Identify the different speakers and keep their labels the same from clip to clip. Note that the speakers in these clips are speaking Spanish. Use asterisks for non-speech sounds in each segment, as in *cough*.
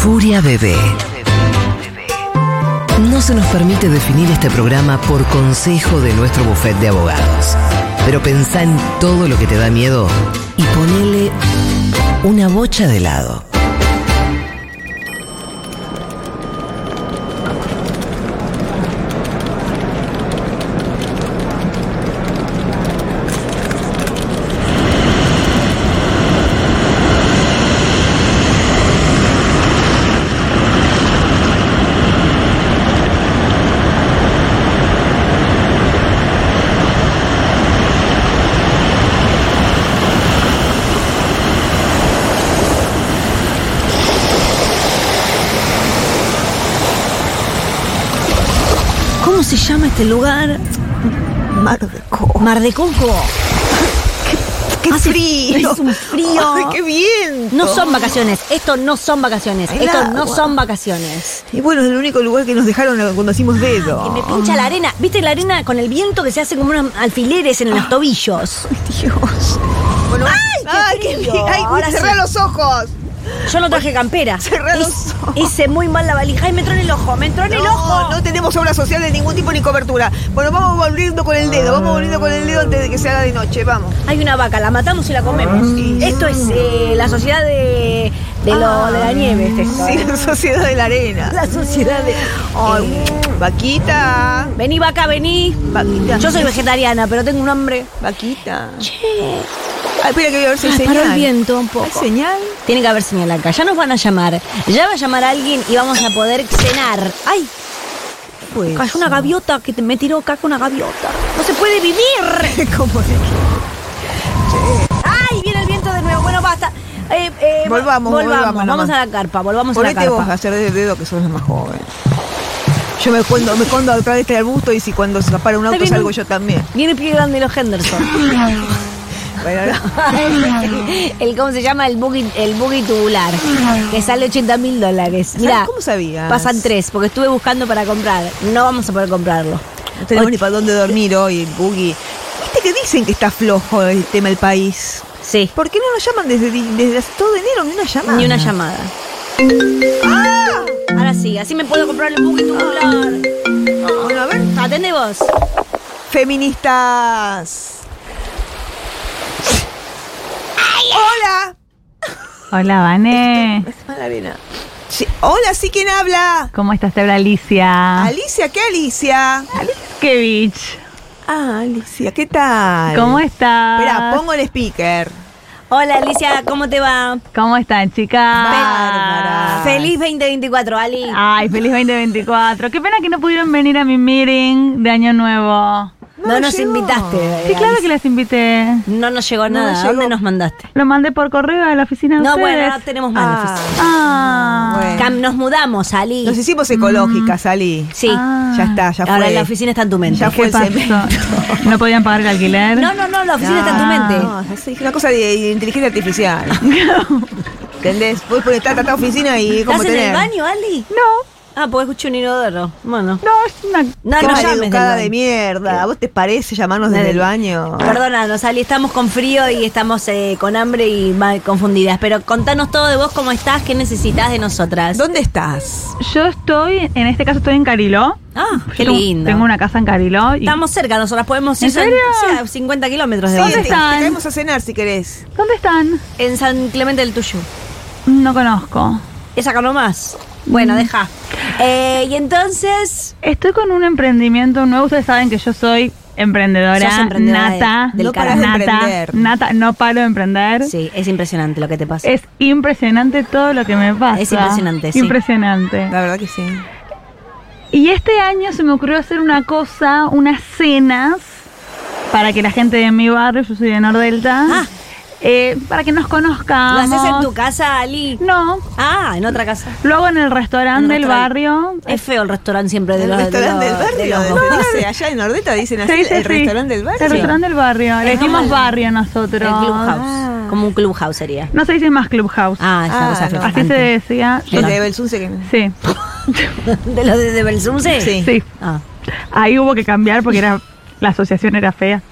Speaker 1: Furia Bebé. No se nos permite definir este programa por consejo de nuestro bufete de abogados. Pero pensá en todo lo que te da miedo y ponele una bocha de lado.
Speaker 2: ¿Cómo se llama este lugar?
Speaker 3: Mar de Coco.
Speaker 2: Mar de Coco. *laughs*
Speaker 3: ¡Qué
Speaker 2: Hace-
Speaker 3: frío!
Speaker 2: es un frío.
Speaker 3: ¡Ay, qué bien!
Speaker 2: No son vacaciones. Esto no son vacaciones.
Speaker 3: El
Speaker 2: Esto no son vacaciones.
Speaker 3: Y bueno, es el único lugar que nos dejaron cuando hicimos dedo.
Speaker 2: Que me pincha la arena. ¿Viste la arena con el viento que se hace como unos alfileres en los tobillos? *laughs*
Speaker 3: Dios. Bueno,
Speaker 2: ¡Ay, qué
Speaker 3: qué
Speaker 2: frío!
Speaker 3: bien! ¡Ay,
Speaker 2: Ahora
Speaker 3: cerrá
Speaker 2: sí.
Speaker 3: los ojos!
Speaker 2: Yo no traje campera.
Speaker 3: Cerrá los
Speaker 2: Hice-
Speaker 3: ojos.
Speaker 2: Hice muy mal la valija. ¡Ay, me entró en el ojo! ¡Me entró en el ojo!
Speaker 3: No, tenemos obra social de ningún tipo ni cobertura. Bueno, vamos volviendo con el dedo, vamos volviendo con el dedo antes de que se haga de noche, vamos.
Speaker 2: Hay una vaca, la matamos y la comemos. Esto es eh, la sociedad de, de, lo, de la nieve. Este,
Speaker 3: Sí,
Speaker 2: ¿eh?
Speaker 3: la sociedad de la arena.
Speaker 2: La sociedad de.
Speaker 3: Ay, vaquita.
Speaker 2: Vení, vaca, vení.
Speaker 3: Vaquita.
Speaker 2: Yo soy vegetariana, pero tengo un hambre.
Speaker 3: Vaquita.
Speaker 2: Che.
Speaker 3: Ay, espera que voy a ver si hay
Speaker 2: Ay,
Speaker 3: señal.
Speaker 2: paró el viento un poco.
Speaker 3: ¿Hay señal?
Speaker 2: Tiene que haber señal acá. Ya nos van a llamar. Ya va a llamar a alguien y vamos a poder cenar. ¡Ay!
Speaker 3: Pues.
Speaker 2: Cayó una gaviota que te- me tiró caca una gaviota. ¡No se puede vivir! *laughs*
Speaker 3: ¿Cómo es?
Speaker 2: ¡Ay! Eh, eh,
Speaker 3: Volvamos, volvamos
Speaker 2: Vamos
Speaker 3: nomás.
Speaker 2: a la carpa, volvamos a la
Speaker 3: Ponete vos a
Speaker 2: carpa.
Speaker 3: hacer de dedo que sos la más joven. Yo me escondo, me escondo atrás de este arbusto y si cuando se para un auto
Speaker 2: viene
Speaker 3: salgo yo también.
Speaker 2: Viene pie grande los Henderson. *laughs*
Speaker 3: Bueno, ahora- *laughs*
Speaker 2: el, ¿Cómo se llama? El buggy, el buggy tubular. Que sale 80 mil dólares. Mira,
Speaker 3: ¿Cómo sabías?
Speaker 2: pasan tres, porque estuve buscando para comprar. No vamos a poder comprarlo.
Speaker 3: No tenemos ni para dónde dormir hoy, el buggy. ¿Viste que dicen que está flojo el tema del país?
Speaker 2: Sí,
Speaker 3: ¿Por qué no nos llaman desde, todo enero? Ni una llamada.
Speaker 2: ni una llamada.
Speaker 3: ¡Ah!
Speaker 2: Ahora sí, así me puedo comprar el buggy tubular.
Speaker 3: Bueno, a ver.
Speaker 2: Atende vos.
Speaker 3: Feministas. Hola.
Speaker 4: Hola, Vane.
Speaker 3: Es mala arena. Sí, Hola, ¿sí quién habla?
Speaker 4: ¿Cómo estás? Te habla Alicia.
Speaker 3: Alicia, ¿qué Alicia?
Speaker 4: Kevich.
Speaker 3: Ah, Alicia, ¿qué tal?
Speaker 4: ¿Cómo estás?
Speaker 3: Espera, pongo el speaker.
Speaker 2: Hola Alicia, ¿cómo te va?
Speaker 4: ¿Cómo están, chicas?
Speaker 3: Bárbara.
Speaker 2: Feliz 2024, Ali.
Speaker 4: Ay, feliz 2024. Qué pena que no pudieron venir a mi meeting de Año Nuevo.
Speaker 2: No,
Speaker 3: No
Speaker 2: nos
Speaker 3: llegó.
Speaker 2: invitaste.
Speaker 4: Sí, claro que les invité.
Speaker 2: No nos llegó
Speaker 3: No
Speaker 2: nada.
Speaker 3: nos
Speaker 2: ¿A dónde
Speaker 3: llegó.
Speaker 2: nos mandaste?
Speaker 4: Lo mandé por correo a la oficina de
Speaker 2: No,
Speaker 4: ustedes.
Speaker 2: bueno, no tenemos más
Speaker 3: Ah.
Speaker 2: oficina.
Speaker 4: Ah.
Speaker 3: Bueno.
Speaker 2: Cam- Nos mudamos, Ali.
Speaker 3: Nos hicimos ecológicas, Ali.
Speaker 2: Sí.
Speaker 4: Ah.
Speaker 3: Ya está, ya
Speaker 2: Ahora
Speaker 3: fue.
Speaker 2: la oficina está en tu mente.
Speaker 3: Ya fue
Speaker 4: ¿Qué
Speaker 3: el
Speaker 4: pasó?
Speaker 3: cemento. *laughs*
Speaker 4: ¿No podían pagar el alquiler?
Speaker 2: No, no, no, la oficina está en tu mente.
Speaker 3: No, es una cosa de inteligencia artificial. *laughs* ¿Entendés? Puedes poner esta, esta oficina y
Speaker 2: ¿Estás
Speaker 3: como
Speaker 2: en
Speaker 3: tener.
Speaker 2: el baño, Ali?
Speaker 4: No,
Speaker 2: Ah, porque escuché un inodoro. Bueno.
Speaker 4: no, es una...
Speaker 2: No, no llames
Speaker 3: de mierda. ¿A vos te parece llamarnos desde el baño?
Speaker 2: Perdónanos, Ali, estamos con frío y estamos eh, con hambre y mal confundidas. Pero contanos todo de vos, cómo estás, qué necesitas de nosotras.
Speaker 3: ¿Dónde estás?
Speaker 4: Yo estoy, en este caso estoy en Cariló.
Speaker 2: Ah, qué
Speaker 4: Tengo-
Speaker 2: lindo.
Speaker 4: Tengo una casa en Cariló. Y
Speaker 2: Estamos cerca, nosotras podemos ir
Speaker 4: ¿En serio?
Speaker 2: sí, a 50 kilómetros de
Speaker 3: Sí,
Speaker 4: ¿Dónde
Speaker 3: te, te
Speaker 4: están?
Speaker 3: caemos a cenar si querés.
Speaker 4: ¿Dónde están?
Speaker 2: En San Clemente del Tuyú.
Speaker 4: No conozco.
Speaker 2: Es acá nomás. Bueno, deja. Eh, y entonces.
Speaker 4: Estoy con un emprendimiento nuevo. Ustedes saben que yo soy emprendedora,
Speaker 2: Sos emprendedora de-
Speaker 4: nata,
Speaker 2: del
Speaker 3: No de
Speaker 4: nata,
Speaker 3: emprender.
Speaker 4: nata, no paro de emprender.
Speaker 2: Sí, es impresionante lo que te pasa.
Speaker 4: Es impresionante todo lo que me pasa.
Speaker 2: Es impresionante, sí.
Speaker 4: Impresionante.
Speaker 3: La verdad que sí.
Speaker 4: Y este año se me ocurrió hacer una cosa, unas cenas para que la gente de mi barrio, yo soy de Nordelta,
Speaker 2: Ah.
Speaker 4: Eh, para que nos
Speaker 2: ¿Lo
Speaker 4: conozcamos.
Speaker 2: haces en tu casa, Ali?
Speaker 4: No,
Speaker 2: Ah, en otra casa.
Speaker 4: lo hago en el restaurante del barrio.
Speaker 2: Es feo el restaurante siempre de
Speaker 3: el
Speaker 2: los de
Speaker 3: restaurante del
Speaker 2: de
Speaker 3: barrio.
Speaker 2: los
Speaker 3: ¿dónde
Speaker 2: dos.
Speaker 3: dice? Allá en Nordeta dicen así,
Speaker 4: Sí, sí,
Speaker 3: el
Speaker 4: sí.
Speaker 3: restaurante del barrio.
Speaker 4: El restaurante del barrio. Le decimos barrio
Speaker 2: El
Speaker 4: nosotros.
Speaker 2: clubhouse. Como un clubhouse sería.
Speaker 4: No se dice más clubhouse.
Speaker 2: Ah, esa
Speaker 3: Ah,
Speaker 2: cosa
Speaker 3: no.
Speaker 4: Así se decía.
Speaker 3: Los
Speaker 2: No.
Speaker 3: de Belsunce que
Speaker 4: Sí, *laughs*
Speaker 2: ¿De los de, de Belsunce?
Speaker 3: Sí.
Speaker 4: sí.
Speaker 2: Ah.
Speaker 4: Ahí hubo que cambiar porque era la asociación era fea.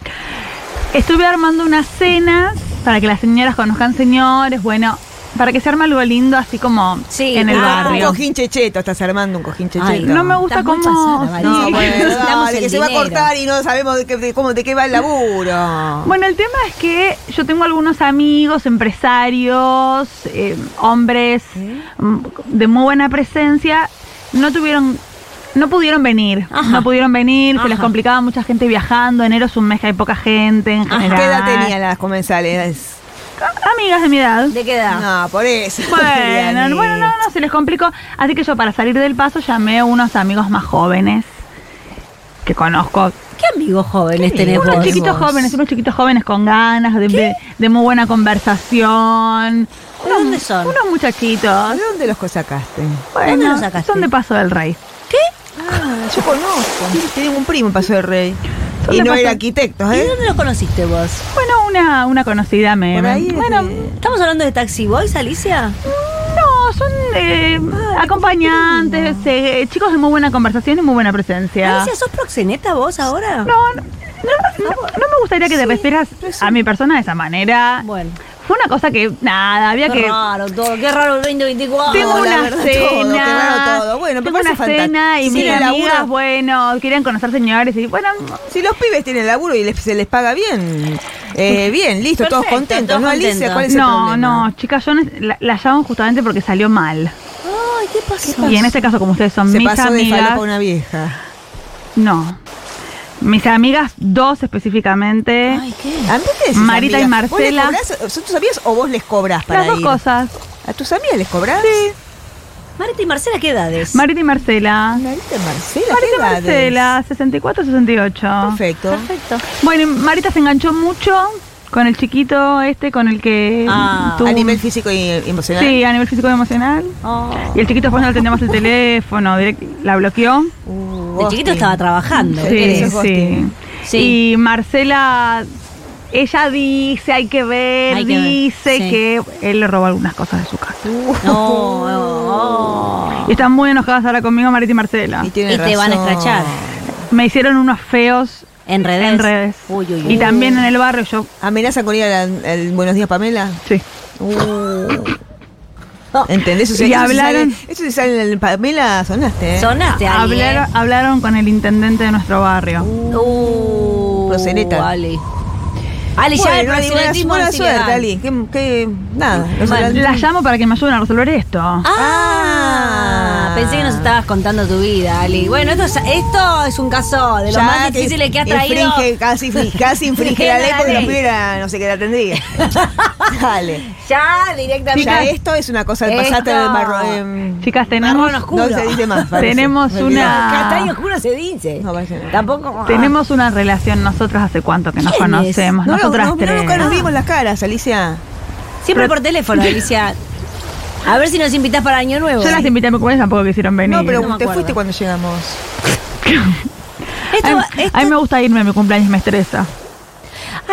Speaker 4: Estuve armando unas cenas para que las señoras conozcan señores. Bueno, para que se arme algo lindo así como
Speaker 2: Sí,
Speaker 4: en el
Speaker 2: ah,
Speaker 3: Un
Speaker 4: barrio.
Speaker 3: cojín checheto, estás armando un cojín checheto.
Speaker 2: Ay,
Speaker 4: No me gusta cómo.
Speaker 2: pasada.
Speaker 3: No,
Speaker 2: Sí, *laughs*
Speaker 3: bueno, dale,
Speaker 2: el
Speaker 3: que se va a cortar y no sabemos de, qué- de cómo, de qué va el laburo.
Speaker 4: Bueno, el tema es que yo tengo algunos amigos, empresarios, eh, hombres de muy buena presencia, no tuvieron, no pudieron venir,
Speaker 2: Ajá.
Speaker 4: no pudieron venir, se les
Speaker 2: Ajá.
Speaker 4: complicaba mucha gente viajando, enero es un mes que hay poca gente en
Speaker 2: Ajá.
Speaker 4: general.
Speaker 3: ¿Qué edad tenían las comensales?
Speaker 4: Amigas de mi edad.
Speaker 2: ¿De qué edad?
Speaker 3: No, por eso. *laughs*
Speaker 4: Bueno, bueno, no, no, se les complicó. Así que yo para salir del paso llamé a unos amigos más jóvenes que conozco.
Speaker 2: ¿Qué amigos jóvenes tenés
Speaker 4: Unos
Speaker 2: vos?
Speaker 4: chiquitos jóvenes, unos chiquitos jóvenes con ganas de, de- de muy buena conversación.
Speaker 2: ¿De dónde son?
Speaker 4: Unos muchachitos.
Speaker 3: ¿De dónde los sacaste?
Speaker 2: ¿Dónde
Speaker 4: Bueno,
Speaker 2: los sacaste?
Speaker 4: son de Paso del Rey.
Speaker 3: Ah, yo conozco. Tengo un primo en Paso del Rey. Y no era arquitecto,
Speaker 2: ¿Y
Speaker 3: ¿eh?
Speaker 2: dónde los conociste vos?
Speaker 4: Bueno, una, una conocida me...
Speaker 3: Por ahí,
Speaker 4: bueno,
Speaker 3: este,
Speaker 2: ¿Estamos hablando de Taxi Boys, Alicia?
Speaker 4: no, son eh, acompañantes, eh, chicos de muy buena conversación y muy buena presencia.
Speaker 2: Alicia, ¿sos proxeneta vos ahora?
Speaker 4: No, no, no, no- no me gustaría que te refieras a mi persona de esa manera.
Speaker 2: Bueno.
Speaker 4: Fue una cosa que, nada, había
Speaker 2: Qué
Speaker 4: que...
Speaker 2: raro todo, qué raro el 2024.
Speaker 4: Tengo una
Speaker 3: verdad,
Speaker 4: cena.
Speaker 3: todo, qué raro todo. Bueno,
Speaker 4: tengo una cena y mis
Speaker 3: el
Speaker 4: amigas,
Speaker 3: laburo-
Speaker 4: bueno, querían conocer señores y bueno,
Speaker 3: Si los pibes tienen laburo y les- se les paga bien, eh, bien, listo, todos contentos,
Speaker 2: todos
Speaker 3: ¿no, Alicia? ¿Cuál es el
Speaker 4: no,
Speaker 3: problema?
Speaker 4: no, chicas, yo la, la llamo justamente porque salió mal.
Speaker 2: Ay, ¿qué pasó?
Speaker 4: Y en este caso, como ustedes son
Speaker 3: Se
Speaker 4: mis
Speaker 3: pasó
Speaker 4: amigas,
Speaker 3: una vieja.
Speaker 4: no. Mis amigas, dos específicamente,
Speaker 2: Ay, ¿qué?
Speaker 3: ¿A mí te decís
Speaker 4: Marita y?
Speaker 3: ¿Vos les
Speaker 4: Marcela.
Speaker 3: cobrás- ¿Son tus amigas o vos les cobrás para
Speaker 4: las dos
Speaker 3: ir?
Speaker 4: cosas.
Speaker 3: ¿A tus amigas les cobrás? Sí.
Speaker 2: Marita y Marcela, ¿qué edades?
Speaker 4: Marita y Marcela.
Speaker 3: Marita y Marcela,
Speaker 4: Marita
Speaker 3: ¿qué
Speaker 4: y
Speaker 3: edades?
Speaker 4: Marcela, 64, 68.
Speaker 3: Perfecto.
Speaker 2: Perfecto.
Speaker 4: Bueno, y Marita se enganchó mucho con el chiquito este, con el que
Speaker 2: Ah,
Speaker 3: A nivel físico y emocional.
Speaker 4: Sí, a nivel físico y emocional.
Speaker 2: Oh.
Speaker 4: Y el chiquito después no le atendía más el *laughs* teléfono, direct- la bloqueó.
Speaker 3: Uh,
Speaker 2: De chiquito estaba trabajando. ¿qué
Speaker 3: Sí,
Speaker 4: sí. Y Marcela, ella dice, hay que ver,
Speaker 2: Hay que ver,
Speaker 4: dice
Speaker 2: sí.
Speaker 4: que él le robó algunas cosas de su casa.
Speaker 2: No, no. *laughs*
Speaker 4: Y están muy enojadas ahora conmigo, Marita y Marcela.
Speaker 3: Y,
Speaker 2: te van a escrachar.
Speaker 4: Me hicieron unos feos
Speaker 2: En redes.
Speaker 4: en redes.
Speaker 2: Uy, uy, uy.
Speaker 4: Y también en el barrio yo,
Speaker 3: ¿Amenaza con ir al, Buenos Días, Pamela?
Speaker 4: sí. *laughs*
Speaker 3: ¿Entendés? O sea,
Speaker 4: Y
Speaker 3: eso se
Speaker 4: hablaron-
Speaker 3: sale- Eso se sale en el Pamela, sonaste, ¿eh?
Speaker 2: Sonaste, ¿eh?
Speaker 4: Hablaron, hablaron con el intendente de nuestro barrio.
Speaker 2: Uh. Ali. Ali, ya el
Speaker 3: Bueno, buena, suerte. Ali. Que, que- nada.
Speaker 2: Bueno,
Speaker 4: La llamo para que me ayuden a resolver esto.
Speaker 2: Ah,
Speaker 3: Ah.
Speaker 2: pensé que nos estabas contando tu vida, Ali. Bueno, esto es, esto es un caso de los
Speaker 3: Ya
Speaker 2: más difíciles que has traído.
Speaker 3: Infringe, casi, casi infringe la *laughs* ley porque la primera no sé qué la tendría. *laughs* Dale.
Speaker 2: Ya, directamente.
Speaker 3: Ya esto es una cosa de
Speaker 2: Esto.
Speaker 3: pasarte de marro. em,
Speaker 4: Chicas, tenemos,
Speaker 2: Marrón oscuro.
Speaker 3: no se dice más. parece.
Speaker 4: Tenemos una-
Speaker 2: Castaño oscuro se dice.
Speaker 3: No, parece no.
Speaker 2: Tampoco.
Speaker 4: tenemos una relación nosotras hace cuánto que nos conocemos,
Speaker 3: No, no,
Speaker 4: nosotras
Speaker 3: no, no,
Speaker 4: tres.
Speaker 3: nunca nos vimos las caras, Alicia.
Speaker 2: Siempre por teléfono, Alicia. A ver si nos invitas para Año Nuevo.
Speaker 4: Yo las invité a mi cumpleaños, tampoco quisieron venir.
Speaker 3: No, pero
Speaker 2: no
Speaker 3: te
Speaker 2: acuerdo.
Speaker 3: fuiste cuando llegamos.
Speaker 2: Esto, *laughs*
Speaker 4: a, mí,
Speaker 2: esto-
Speaker 4: a mí me gusta irme a mi cumpleaños, me estresa.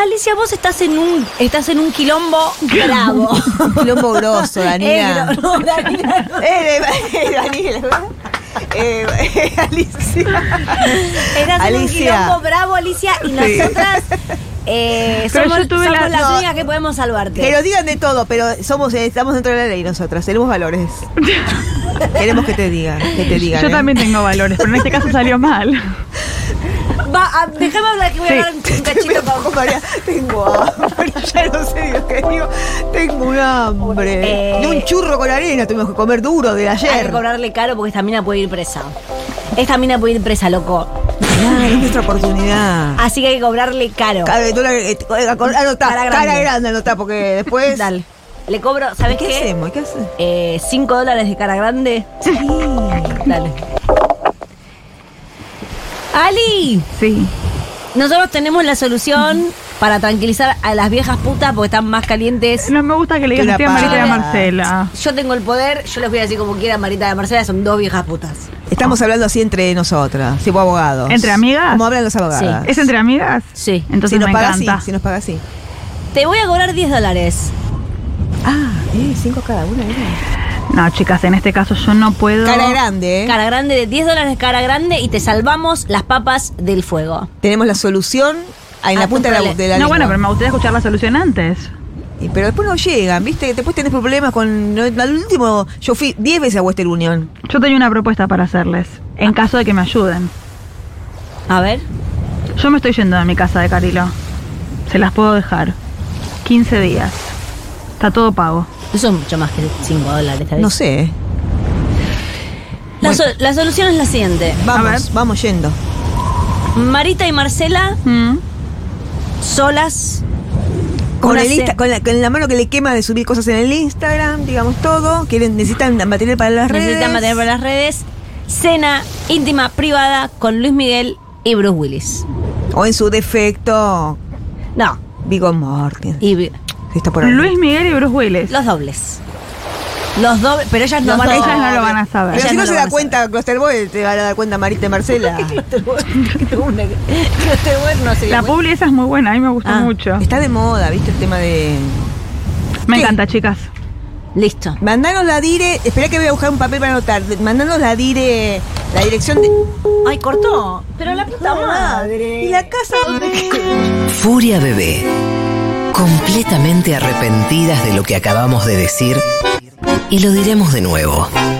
Speaker 2: Alicia, vos estás en un estás en un quilombo bravo.
Speaker 3: Un quilombo grosso, *laughs* Daniela.
Speaker 2: Eh, no, no, Daniela, no. *laughs*
Speaker 3: Eh, eh. Eh, eh, Alicia.
Speaker 2: Estás en un
Speaker 3: Alicia.
Speaker 2: quilombo bravo, Alicia, y nosotras eh,
Speaker 4: Pero
Speaker 2: somos,
Speaker 4: yo tuve
Speaker 2: somos
Speaker 4: la-
Speaker 2: las
Speaker 3: no.
Speaker 2: únicas que podemos salvarte.
Speaker 3: Que nos digan de todo, pero somos, estamos dentro de la ley nosotras, tenemos valores. *laughs* Queremos que te digan, que te digan.
Speaker 4: Yo
Speaker 3: ¿eh?
Speaker 4: también tengo valores, pero en este caso salió mal.
Speaker 2: Va, a- déjame hablar que voy a hablar un *laughs* cachito con
Speaker 3: María, tengo hambre, *laughs* ya no sé lo que digo. Tengo un hambre.
Speaker 2: Eh.
Speaker 3: De un churro con arena tuvimos que comer duro de
Speaker 2: Hay que
Speaker 3: ayer.
Speaker 2: cobrarle caro porque esta mina puede ir presa. Esta mina puede ir presa, loco.
Speaker 3: Es nuestra oportunidad.
Speaker 2: Así que hay que cobrarle caro.
Speaker 3: Cara, dólar, eh, acor- anotá,
Speaker 2: Cara
Speaker 3: cara
Speaker 2: grande.
Speaker 3: grande, anotá, porque después.
Speaker 2: Dale. Le cobro, ¿sabes
Speaker 3: ¿Qué,
Speaker 2: qué?
Speaker 3: hacemos? ¿Qué hacemos?
Speaker 2: Eh, 5 dólares de cara grande.
Speaker 3: Sí.
Speaker 2: Dale. Ali,
Speaker 4: Sí.
Speaker 2: nosotros tenemos la solución para tranquilizar a las viejas putas porque están más calientes.
Speaker 4: No me gusta que le digas a Marita y a
Speaker 3: pava.
Speaker 4: Marcela.
Speaker 2: Yo tengo el poder, yo les voy a decir como quiera, Marita de Marcela, son dos viejas putas.
Speaker 3: Estamos hablando así entre nosotras, tipo abogados.
Speaker 4: ¿Entre amigas?
Speaker 3: Como hablan los abogados.
Speaker 4: ¿Es entre amigas?
Speaker 2: Sí.
Speaker 4: Entonces
Speaker 3: si nos
Speaker 4: me
Speaker 3: paga
Speaker 4: encanta.
Speaker 3: así, si nos paga así.
Speaker 2: Te voy a cobrar 10 dólares.
Speaker 3: Ah, eh, cinco cada una, ¿eh?
Speaker 4: No, chicas, en este caso yo no puedo.
Speaker 3: Cara grande, ¿eh?
Speaker 2: Cara grande de 10 dólares cara grande y te salvamos las papas del fuego.
Speaker 3: Tenemos la solución en
Speaker 2: A
Speaker 3: la punta de la, de la
Speaker 4: No,
Speaker 3: lengua.
Speaker 4: bueno, pero me gustaría escuchar la solución antes.
Speaker 3: Y- Pero después no llegan, ¿viste? Después tenés problemas con. al último, yo fui 10 veces a Western Union.
Speaker 4: Yo tenía una propuesta para hacerles, en caso de que me ayuden.
Speaker 2: A ver.
Speaker 4: Yo me estoy yendo de mi casa de Carilo. Se las puedo dejar. 15 días. Está todo pago.
Speaker 2: Eso es mucho más que 5 dólares. ¿sabes?
Speaker 3: No sé.
Speaker 2: La, so- la solución es la siguiente.
Speaker 3: Vamos, vamos yendo.
Speaker 2: Marita y Marcela
Speaker 4: Mm.
Speaker 2: solas.
Speaker 3: Con, el Insta- con, la, con la mano que le quema de subir cosas en el Instagram, digamos todo. Quieren, necesitan material para las redes.
Speaker 2: Necesitan material para las redes. Cena íntima privada con Luis Miguel y Bruce Willis.
Speaker 3: O en su defecto,
Speaker 2: No.
Speaker 3: Vigo Mortensen.
Speaker 2: Y
Speaker 3: está por ahí.
Speaker 4: Luis Miguel y Bruce Willis.
Speaker 2: los dobles. Los dobles. Pero ellas no
Speaker 3: Los
Speaker 2: van a
Speaker 3: dobles.
Speaker 4: Ellas no lo van a saber.
Speaker 3: Pero
Speaker 2: Ellas
Speaker 3: si no,
Speaker 2: no
Speaker 3: se da
Speaker 2: van
Speaker 3: cuenta Clusterboy, te va a dar cuenta Marita y Marcela. *laughs*
Speaker 2: no se
Speaker 4: La publi esa es muy buena, a mí me gustó
Speaker 2: Ah.
Speaker 4: mucho.
Speaker 3: Está de moda, ¿viste? El tema de.
Speaker 4: Me
Speaker 3: ¿Qué?
Speaker 4: encanta, chicas.
Speaker 2: Listo.
Speaker 3: Mandanos la dire. Espera que voy a buscar un papel para anotar. Mandanos la dire. La dirección de.
Speaker 2: Ay, cortó. Pero la puta madre.
Speaker 3: ¿Y la casa?
Speaker 1: Furia Bebé. Completamente arrepentidas de lo que acabamos de decir y lo diremos de nuevo.